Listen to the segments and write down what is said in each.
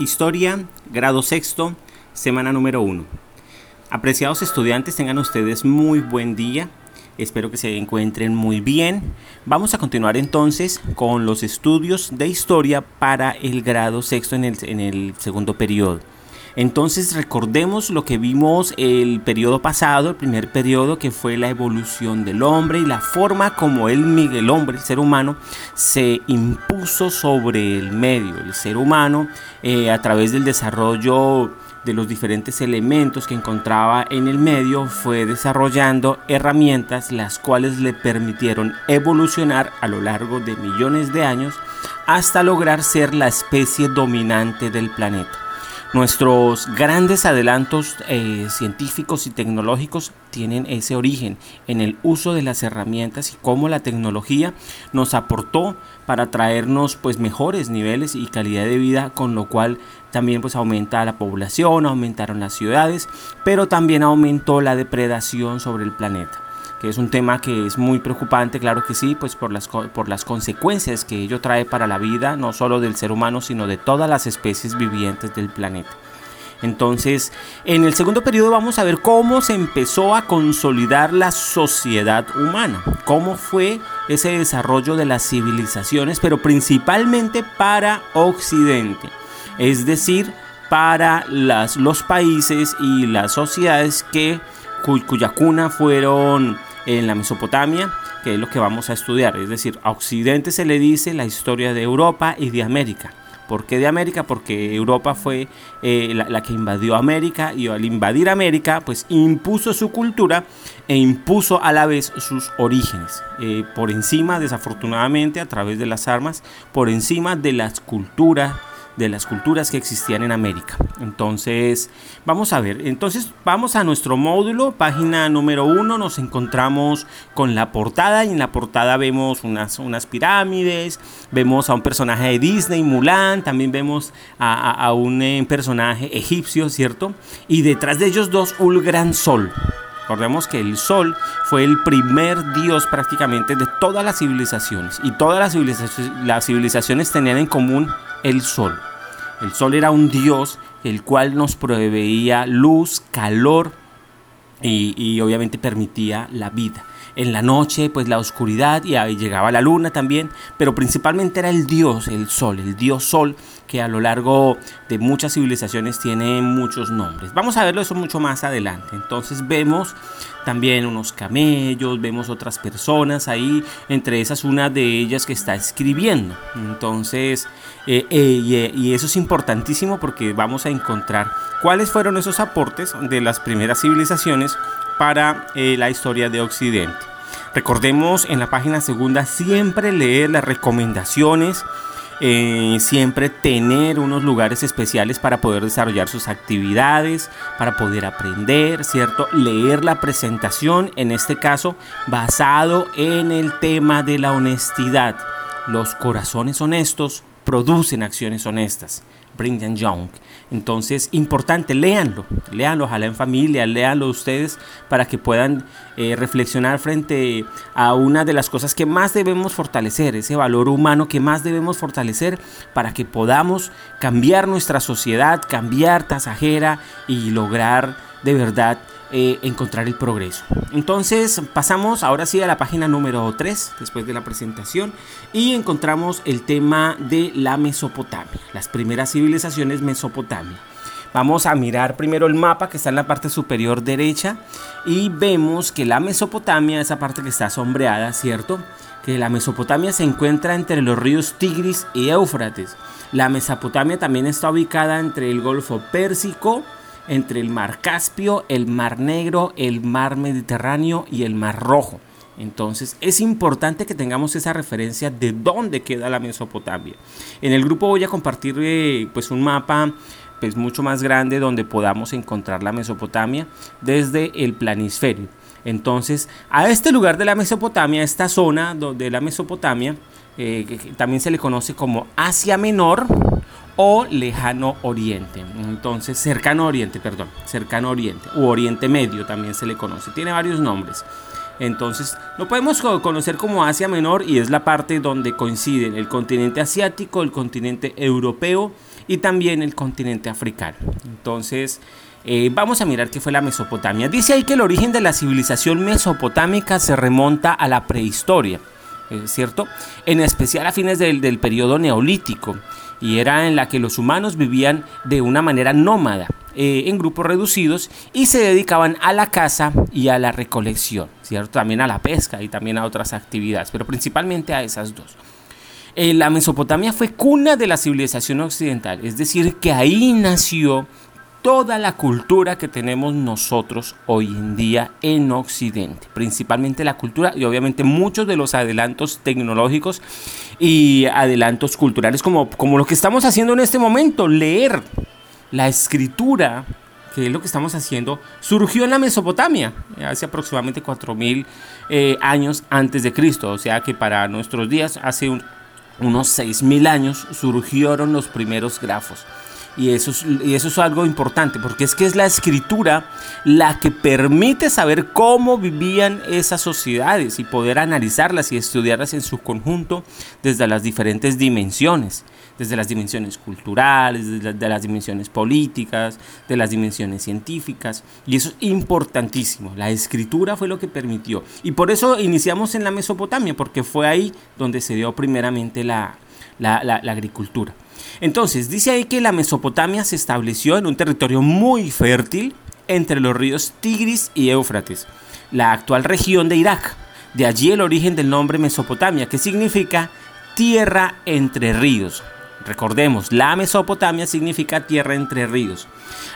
Historia, grado sexto, semana número uno. Apreciados estudiantes, tengan ustedes muy buen día. Espero que se encuentren muy bien. Vamos a continuar entonces con los estudios de historia para el grado sexto en el, en el segundo periodo. Entonces recordemos lo que vimos el periodo pasado, el primer periodo que fue la evolución del hombre y la forma como el, el hombre, el ser humano, se impuso sobre el medio. El ser humano eh, a través del desarrollo de los diferentes elementos que encontraba en el medio fue desarrollando herramientas las cuales le permitieron evolucionar a lo largo de millones de años hasta lograr ser la especie dominante del planeta. Nuestros grandes adelantos eh, científicos y tecnológicos tienen ese origen en el uso de las herramientas y cómo la tecnología nos aportó para traernos pues mejores niveles y calidad de vida con lo cual también pues aumenta la población, aumentaron las ciudades, pero también aumentó la depredación sobre el planeta que es un tema que es muy preocupante, claro que sí, pues por las, por las consecuencias que ello trae para la vida, no solo del ser humano, sino de todas las especies vivientes del planeta. Entonces, en el segundo periodo vamos a ver cómo se empezó a consolidar la sociedad humana, cómo fue ese desarrollo de las civilizaciones, pero principalmente para Occidente, es decir, para las, los países y las sociedades que, cuya cuna fueron en la Mesopotamia, que es lo que vamos a estudiar. Es decir, a Occidente se le dice la historia de Europa y de América. ¿Por qué de América? Porque Europa fue eh, la, que invadió América y al invadir América, pues impuso su cultura e impuso a la vez sus orígenes. Eh, por encima, desafortunadamente, a través de las armas, por encima de las culturas de las culturas que existían en América. Entonces, vamos a ver. Entonces, vamos a nuestro módulo, página número uno. Nos encontramos con la portada y en la portada vemos unas, unas pirámides, vemos a un personaje de Disney, Mulan, también vemos a, un eh, personaje egipcio, ¿cierto? Y detrás de ellos dos, un gran sol. Recordemos que el sol fue el primer dios prácticamente de todas las civilizaciones y todas las civilizaciones, tenían en común el sol. El sol era un dios el cual nos proveía luz, calor y, obviamente permitía la vida. En la noche, pues la oscuridad y ahí llegaba la luna también, pero principalmente era el dios, el sol, el dios sol, que a lo largo de muchas civilizaciones tiene muchos nombres. Vamos a verlo eso mucho más adelante. Entonces vemos también unos camellos, vemos otras personas ahí, entre esas una de ellas que está escribiendo. Entonces, eh, eh, eh, y eso es importantísimo porque vamos a encontrar cuáles fueron esos aportes de las primeras civilizaciones para la historia de Occidente. Recordemos en la página segunda siempre leer las recomendaciones eh, siempre tener unos lugares especiales para poder desarrollar sus actividades, para poder aprender, ¿cierto? Leer la presentación, en este caso, basado en el tema de la honestidad. Los corazones honestos producen acciones honestas. Brendan Young. Entonces, importante, léanlo, léanlo, ojalá en familia, léanlo ustedes para que puedan eh, reflexionar frente a una de las cosas que más debemos fortalecer, ese valor humano que más debemos fortalecer para que podamos cambiar nuestra sociedad, cambiar tasajera y lograr de verdad eh, encontrar el progreso. Entonces pasamos ahora sí a la página número 3 después de la presentación y encontramos el tema de la Mesopotamia, las primeras civilizaciones Mesopotamia. Vamos a mirar primero el mapa que está en la parte superior derecha y vemos que la Mesopotamia, esa parte que está sombreada, ¿cierto? Que la Mesopotamia se encuentra entre los ríos Tigris y Éufrates. La Mesopotamia también está ubicada entre el Golfo Pérsico, entre el mar Caspio, el mar Negro, el mar Mediterráneo y el mar Rojo. Entonces es importante que tengamos esa referencia de dónde queda la Mesopotamia. En el grupo voy a compartir eh, pues un mapa pues mucho más grande donde podamos encontrar la Mesopotamia desde el planisferio. Entonces a este lugar de la Mesopotamia, esta zona de la Mesopotamia, eh, también se le conoce como Asia Menor, o lejano oriente. Entonces, cercano oriente, perdón, cercano oriente, u oriente medio también se le conoce. Tiene varios nombres. Entonces, lo podemos conocer como Asia Menor y es la parte donde coinciden el continente asiático, el continente europeo y también el continente africano. Entonces, eh, vamos a mirar qué fue la Mesopotamia. Dice ahí que el origen de la civilización mesopotámica se remonta a la prehistoria, ¿cierto? En especial a fines del, del periodo neolítico y era en la que los humanos vivían de una manera nómada, eh, en grupos reducidos y se dedicaban a la caza y a la recolección, ¿cierto? También a la pesca y también a otras actividades, pero principalmente a esas dos. Eh, la Mesopotamia fue cuna de la civilización occidental, es decir, que ahí nació toda la cultura que tenemos nosotros hoy en día en Occidente, principalmente la cultura y obviamente muchos de los adelantos tecnológicos y adelantos culturales como, como lo que estamos haciendo en este momento, leer la escritura, que es lo que estamos haciendo, surgió en la Mesopotamia, hace aproximadamente 4.000 eh, años antes de Cristo, o sea que para nuestros días, hace unos 6.000 años, surgieron los primeros grafos. Y eso, es, y eso es algo importante, porque es que es la escritura la que permite saber cómo vivían esas sociedades y poder analizarlas y estudiarlas en su conjunto desde las diferentes dimensiones, desde las dimensiones culturales, desde las dimensiones políticas, de las dimensiones científicas. Y eso es importantísimo. La escritura fue lo que permitió. Y por eso iniciamos en la Mesopotamia, porque fue ahí donde se dio primeramente la, la agricultura. Entonces, dice ahí que la Mesopotamia se estableció en un territorio muy fértil entre los ríos Tigris y Éufrates, la actual región de Irak. De allí el origen del nombre Mesopotamia, que significa tierra entre ríos. Recordemos, la Mesopotamia significa tierra entre ríos.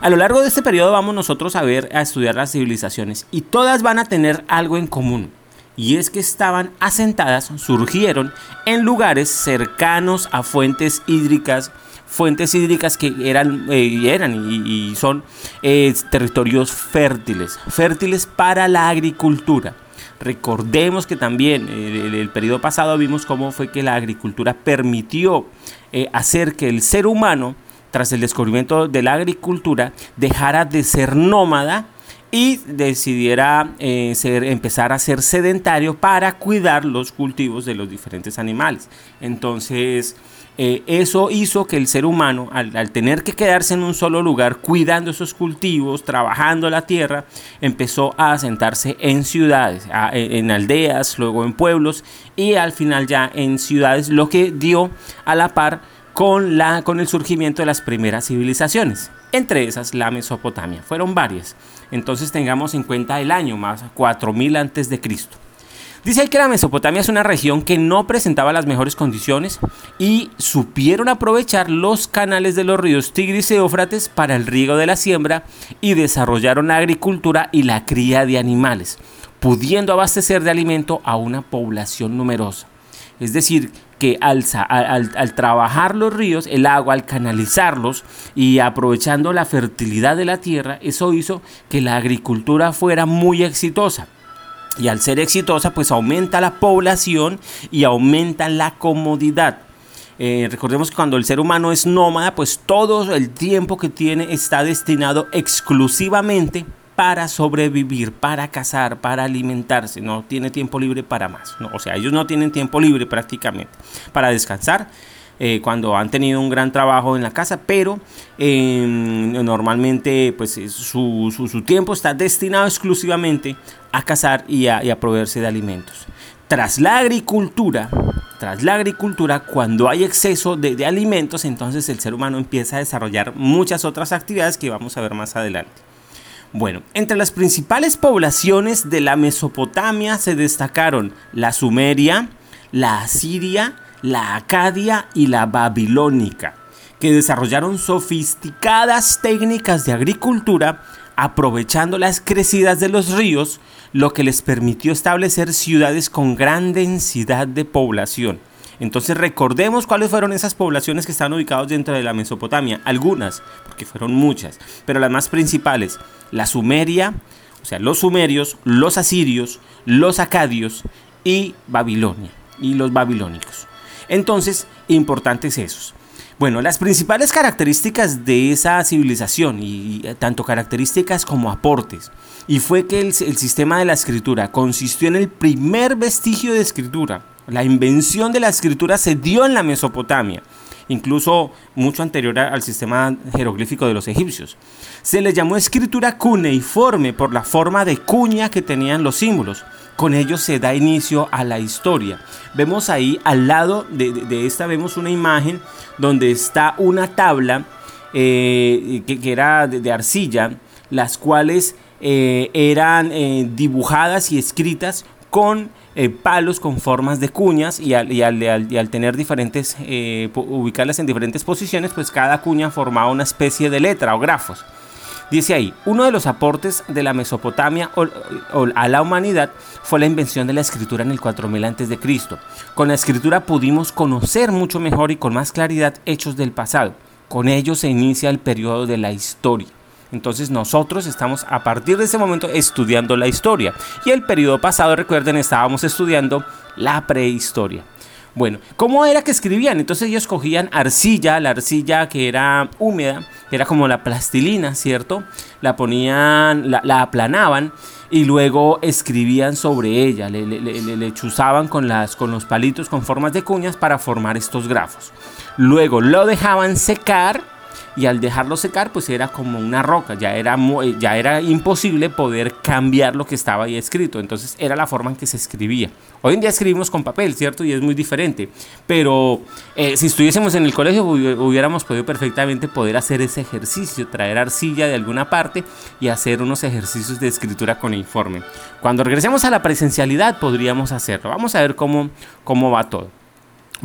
A lo largo de este periodo vamos nosotros a ver, a estudiar las civilizaciones y todas van a tener algo en común y es que estaban asentadas, surgieron en lugares cercanos a fuentes hídricas, fuentes hídricas que eran, eh, y, son eh, territorios fértiles, fértiles para la agricultura. Recordemos que también en el, periodo pasado vimos cómo fue que la agricultura permitió eh, hacer que el ser humano, tras el descubrimiento de la agricultura, dejara de ser nómada y decidiera eh, ser, empezar a ser sedentario para cuidar los cultivos de los diferentes animales. Entonces, eh, eso hizo que el ser humano, al, tener que quedarse en un solo lugar cuidando esos cultivos, trabajando la tierra, empezó a asentarse en ciudades, en aldeas, luego en pueblos y al final ya en ciudades, lo que dio a la par con, la, con el surgimiento de las primeras civilizaciones, entre esas la Mesopotamia. Fueron varias. Entonces tengamos en cuenta el año más 4000 antes de Cristo. Dice que la Mesopotamia es una región que no presentaba las mejores condiciones y supieron aprovechar los canales de los ríos Tigris y Éufrates para el riego de la siembra y desarrollaron la agricultura y la cría de animales, pudiendo abastecer de alimento a una población numerosa. Es decir, al, trabajar los ríos, el agua, al canalizarlos y aprovechando la fertilidad de la tierra, eso hizo que la agricultura fuera muy exitosa. Y al ser exitosa, pues aumenta la población y aumenta la comodidad. Eh, recordemos que cuando el ser humano es nómada, pues todo el tiempo que tiene está destinado exclusivamente para sobrevivir, para cazar, para alimentarse, no tiene tiempo libre para más. o sea, ellos no tienen tiempo libre prácticamente para descansar. Eh, cuando han tenido un gran trabajo en la casa, pero em, normalmente pues su, su, tiempo está destinado exclusivamente a cazar y a, proveerse de alimentos. Tras la agricultura, tras la agricultura, cuando hay exceso de alimentos, entonces el ser humano empieza a desarrollar muchas otras actividades que vamos a ver más adelante. Bueno, entre las principales poblaciones de la Mesopotamia se destacaron la Sumeria, la Asiria, la Acadia y la Babilónica, que desarrollaron sofisticadas técnicas de agricultura aprovechando las crecidas de los ríos, lo que les permitió establecer ciudades con gran densidad de población. Entonces recordemos cuáles fueron esas poblaciones que están ubicadas dentro de la Mesopotamia. Algunas, porque fueron muchas, pero las más principales. La Sumeria, o sea, los sumerios, los asirios, los acadios y Babilonia, y los babilónicos. Entonces, importantes esos. Bueno, las principales características de esa civilización, y, tanto características como aportes, y fue que el sistema de la escritura consistió en el primer vestigio de escritura. La invención de la escritura se dio en la Mesopotamia incluso mucho anterior al sistema jeroglífico de los egipcios. Se le llamó escritura cuneiforme por la forma de cuña que tenían los símbolos. Con ello se da inicio a la historia. Vemos ahí al lado de, esta, vemos una imagen donde está una tabla eh, que, era de, arcilla, las cuales eh, eran eh, dibujadas y escritas con eh, palos con formas de cuñas y al, tener diferentes, eh, ubicarlas en diferentes posiciones, pues cada cuña formaba una especie de letra o grafos. Dice ahí, uno de los aportes de la Mesopotamia a la humanidad fue la invención de la escritura en el 4000 a.C. Con la escritura pudimos conocer mucho mejor y con más claridad hechos del pasado. Con ello se inicia el periodo de la historia. Entonces nosotros estamos a partir de ese momento estudiando la historia. Y el periodo pasado, recuerden, estábamos estudiando la prehistoria. Bueno, ¿cómo era que escribían? Entonces ellos cogían arcilla, la arcilla que era húmeda, que era como la plastilina, ¿cierto? La ponían, la, aplanaban y luego escribían sobre ella, le, le, chuzaban con, las, con los palitos con formas de cuñas para formar estos grafos. Luego lo dejaban secar y al dejarlo secar pues era como una roca, ya era, eh, ya era imposible poder cambiar lo que estaba ahí escrito, entonces era la forma en que se escribía. Hoy en día escribimos con papel, ¿cierto? Y es muy diferente, pero eh, si estuviésemos en el colegio hubiéramos podido perfectamente poder hacer ese ejercicio, traer arcilla de alguna parte y hacer unos ejercicios de escritura con informe. Cuando regresemos a la presencialidad podríamos hacerlo. Vamos a ver cómo, cómo va todo.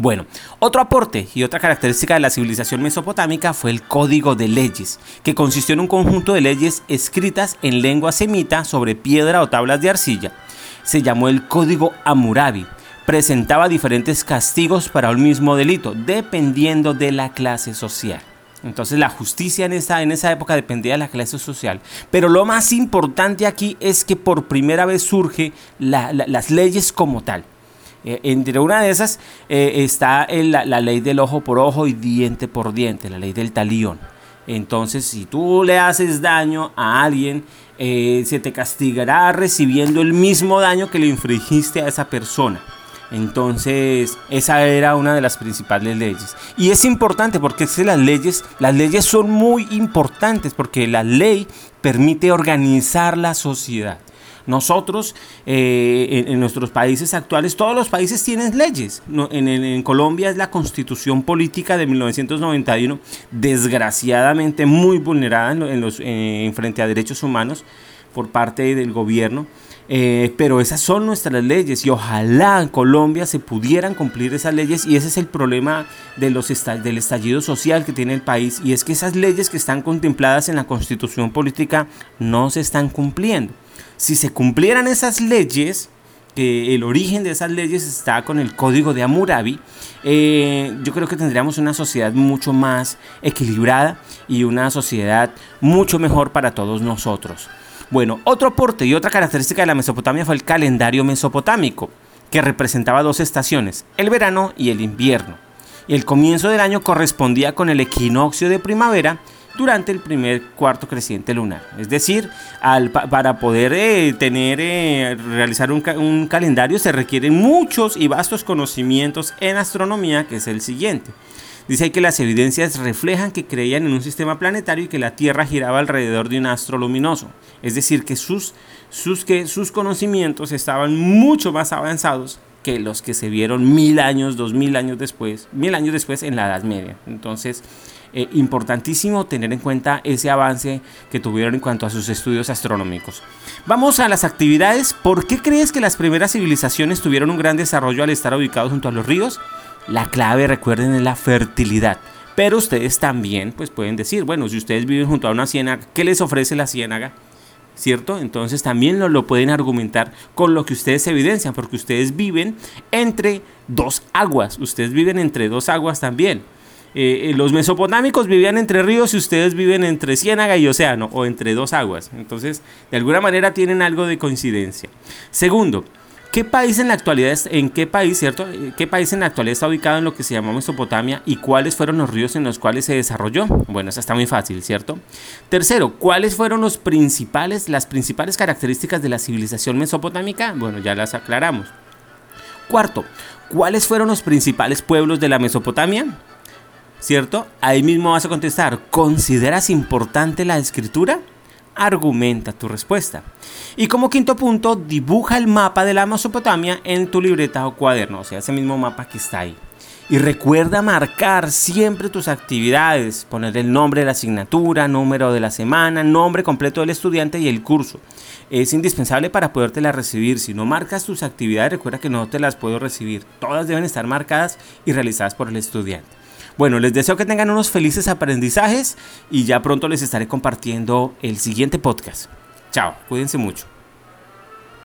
Bueno, otro aporte y otra característica de la civilización mesopotámica fue el código de leyes, que consistió en un conjunto de leyes escritas en lengua semita sobre piedra o tablas de arcilla. Se llamó el código Amurabi. Presentaba diferentes castigos para un mismo delito, dependiendo de la clase social. Entonces la justicia en esa, en esa época dependía de la clase social. Pero lo más importante aquí es que por primera vez surge las leyes como tal. Eh, entre una de esas eh, está la, ley del ojo por ojo y diente por diente, la ley del talión. Entonces, si tú le haces daño a alguien, eh, se te castigará recibiendo el mismo daño que le infringiste a esa persona. Entonces, esa era una de las principales leyes. Y es importante porque es que las leyes, las leyes son muy importantes porque la ley permite organizar la sociedad. Nosotros, eh, en, nuestros países actuales, todos los países tienen leyes. en, Colombia es la constitución política de 1991, desgraciadamente muy vulnerada en, eh, frente a derechos humanos por parte del gobierno. Eh, pero esas son nuestras leyes y ojalá en Colombia se pudieran cumplir esas leyes y ese es el problema del estallido social que tiene el país y es que esas leyes que están contempladas en la constitución política no se están cumpliendo. Si se cumplieran esas leyes, que el origen de esas leyes está con el código de Hammurabi, eh, yo creo que tendríamos una sociedad mucho más equilibrada y una sociedad mucho mejor para todos nosotros. Bueno, otro aporte y otra característica de la Mesopotamia fue el calendario mesopotámico, que representaba dos estaciones, el verano y el invierno. El comienzo del año correspondía con el equinoccio de primavera durante el primer cuarto creciente lunar. Es decir, para poder eh, tener, eh, realizar un, un calendario se requieren muchos y vastos conocimientos en astronomía, que es el siguiente. Dice que las evidencias reflejan que creían en un sistema planetario y que la Tierra giraba alrededor de un astro luminoso. Es decir, que sus, sus, que sus conocimientos estaban mucho más avanzados que los que se vieron mil años, dos mil años después, mil años después en la Edad Media. Entonces, eh, importantísimo tener en cuenta ese avance que tuvieron en cuanto a sus estudios astronómicos. Vamos a las actividades. ¿Por qué crees que las primeras civilizaciones tuvieron un gran desarrollo al estar ubicados junto a los ríos? La clave, recuerden, es la fertilidad. Pero ustedes también pues pueden decir, bueno, si ustedes viven junto a una ciénaga, ¿qué les ofrece la ciénaga? ¿Cierto? Entonces también lo, lo pueden argumentar con lo que ustedes evidencian, porque ustedes viven entre dos aguas, ustedes viven entre dos aguas también. Eh, eh, los mesopotámicos vivían entre ríos y ustedes viven entre ciénaga y océano o entre dos aguas. Entonces, de alguna manera tienen algo de coincidencia. Segundo, ¿Qué país en la actualidad, en qué país, cierto? ¿Qué país en la actualidad está ubicado en lo que se llamó Mesopotamia y cuáles fueron los ríos en los cuales se desarrolló? Bueno, eso está muy fácil, ¿cierto? Tercero, ¿cuáles fueron los principales, las principales características de la civilización mesopotámica? Bueno, ya las aclaramos. Cuarto, ¿cuáles fueron los principales pueblos de la Mesopotamia? ¿Cierto? Ahí mismo vas a contestar, ¿consideras importante la escritura? argumenta tu respuesta. Y como quinto punto, dibuja el mapa de la Mesopotamia en tu libreta o cuaderno, o sea, ese mismo mapa que está ahí. Y recuerda marcar siempre tus actividades, poner el nombre de la asignatura, número de la semana, nombre completo del estudiante y el curso. Es indispensable para podértela recibir. Si no marcas tus actividades, recuerda que no te las puedo recibir. Todas deben estar marcadas y realizadas por el estudiante. Bueno, les deseo que tengan unos felices aprendizajes y ya pronto les estaré compartiendo el siguiente podcast. Chao, cuídense mucho.